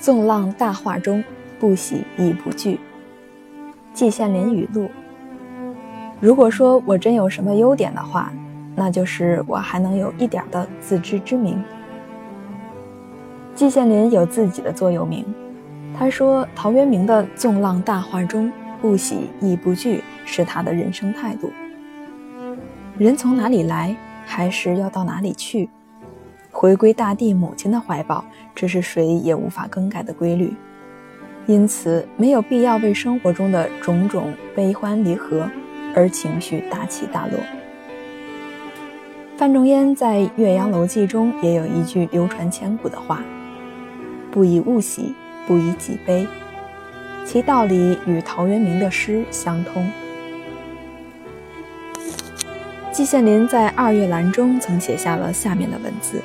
纵浪大化中，不喜亦不惧。季羡林语录：如果说我真有什么优点的话，那就是我还能有一点的自知之明。季羡林有自己的座右铭，他说：“陶渊明的纵浪大化中，不喜亦不惧，是他的人生态度。人从哪里来，还是要到哪里去。”回归大地母亲的怀抱，这是谁也无法更改的规律。因此，没有必要为生活中的种种悲欢离合而情绪大起大落。范仲淹在《岳阳楼记》中也有一句流传千古的话：“不以物喜，不以己悲。”其道理与陶渊明的诗相通。季羡林在《二月兰》中曾写下了下面的文字。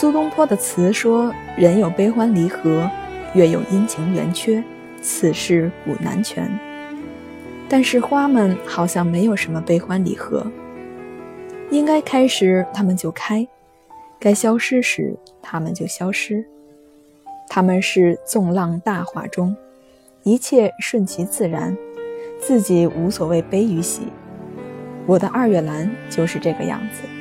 苏东坡的词说：“人有悲欢离合，月有阴晴圆缺，此事古难全。”但是花们好像没有什么悲欢离合，应该开时它们就开，该消失时它们就消失。它们是纵浪大化中，一切顺其自然，自己无所谓悲与喜。我的二月兰就是这个样子。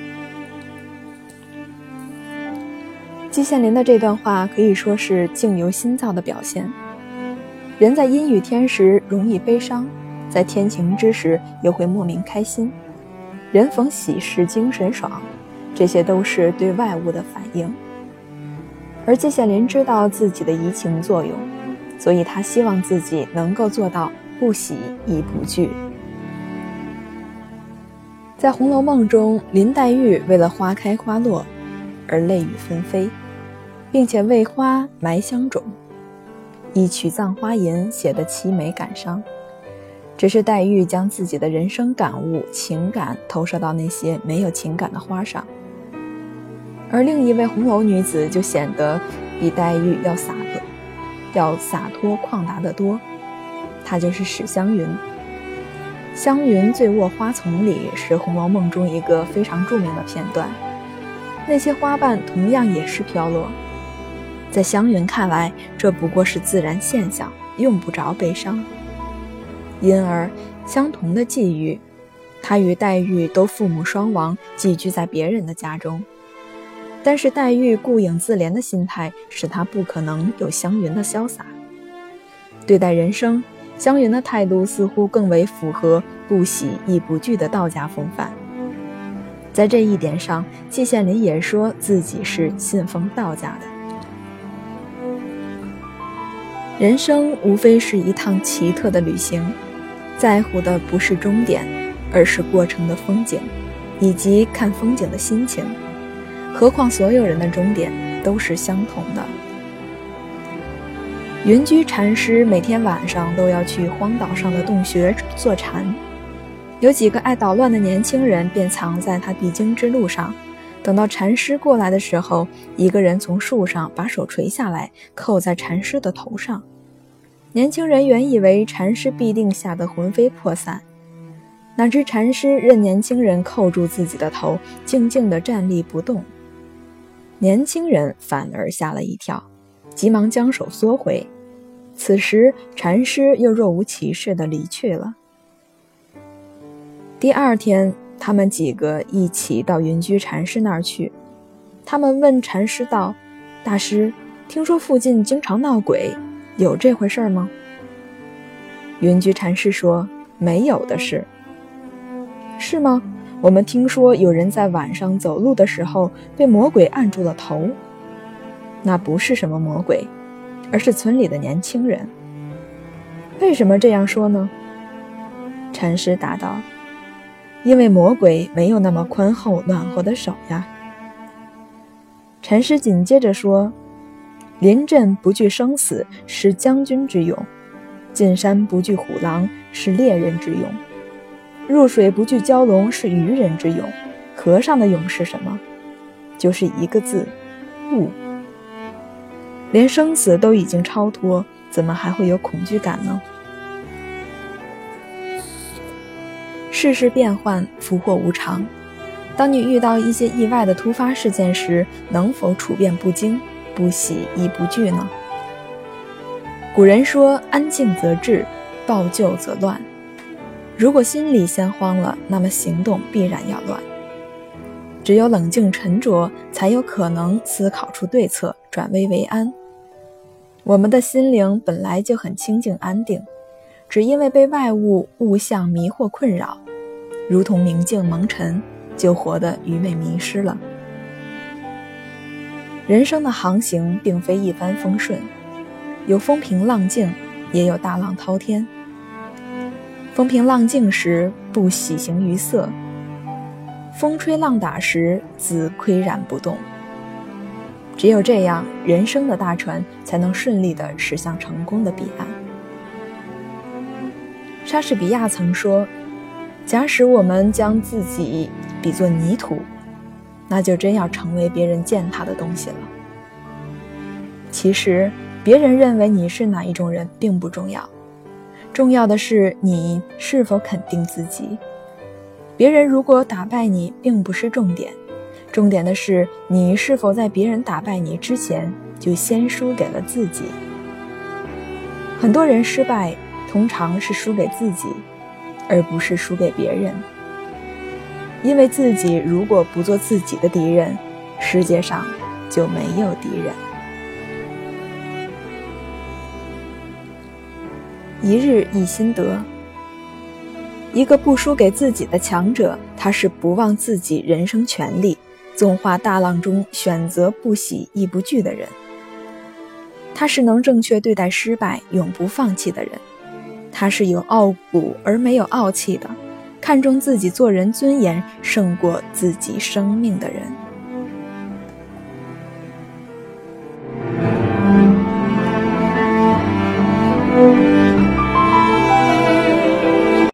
季羡林的这段话可以说是境由心造的表现。人在阴雨天时容易悲伤，在天晴之时又会莫名开心。人逢喜事精神爽，这些都是对外物的反应。而季羡林知道自己的移情作用，所以他希望自己能够做到不喜亦不惧。在《红楼梦》中，林黛玉为了花开花落而泪雨纷飞。并且为花埋香种，以曲葬花吟写的凄美感伤。只是黛玉将自己的人生感悟、情感投射到那些没有情感的花上，而另一位红楼女子就显得比黛玉要洒脱、要洒脱旷达得多。她就是史湘云。湘云醉卧花丛里是《红楼梦》中一个非常著名的片段，那些花瓣同样也是飘落。在湘云看来，这不过是自然现象，用不着悲伤。因而，相同的际遇，他与黛玉都父母双亡，寄居在别人的家中。但是，黛玉顾影自怜的心态，使她不可能有湘云的潇洒。对待人生，湘云的态度似乎更为符合“不喜亦不惧”的道家风范。在这一点上，季羡林也说自己是信奉道家的。人生无非是一趟奇特的旅行，在乎的不是终点，而是过程的风景，以及看风景的心情。何况所有人的终点都是相同的。云居禅师每天晚上都要去荒岛上的洞穴坐禅，有几个爱捣乱的年轻人便藏在他必经之路上。等到禅师过来的时候，一个人从树上把手垂下来，扣在禅师的头上。年轻人原以为禅师必定吓得魂飞魄散，哪知禅师任年轻人扣住自己的头，静静地站立不动。年轻人反而吓了一跳，急忙将手缩回。此时，禅师又若无其事地离去了。第二天。他们几个一起到云居禅师那儿去。他们问禅师道：“大师，听说附近经常闹鬼，有这回事吗？”云居禅师说：“没有的事。”是吗？我们听说有人在晚上走路的时候被魔鬼按住了头。那不是什么魔鬼，而是村里的年轻人。为什么这样说呢？禅师答道。因为魔鬼没有那么宽厚暖和的手呀。禅师紧接着说：“临阵不惧生死是将军之勇，进山不惧虎狼是猎人之勇，入水不惧蛟龙是渔人之勇。和尚的勇是什么？就是一个字：悟。连生死都已经超脱，怎么还会有恐惧感呢？”世事变幻，福祸无常。当你遇到一些意外的突发事件时，能否处变不惊，不喜亦不惧呢？古人说：“安静则治，抱旧则乱。”如果心里先慌了，那么行动必然要乱。只有冷静沉着，才有可能思考出对策，转危为安。我们的心灵本来就很清静安定，只因为被外物物象迷惑困扰，如同明镜蒙尘，就活得愚昧迷失了。人生的航行并非一帆风顺，有风平浪静，也有大浪滔天。风平浪静时，不喜形于色；风吹浪打时，自岿然不动。只有这样，人生的大船才能顺利地驶向成功的彼岸。莎士比亚曾说：“假使我们将自己比作泥土，那就真要成为别人践踏的东西了。”其实，别人认为你是哪一种人并不重要。重要的是你是否肯定自己。别人如果打败你，并不是重点，重点的是你是否在别人打败你之前就先输给了自己。很多人失败，通常是输给自己，而不是输给别人。因为自己如果不做自己的敌人，世界上就没有敌人。一日一心得。一个不输给自己的强者，他是不忘自己人生权利，纵化大浪中选择不喜亦不惧的人。他是能正确对待失败、永不放弃的人。他是有傲骨而没有傲气的，看重自己做人尊严胜过自己生命的人。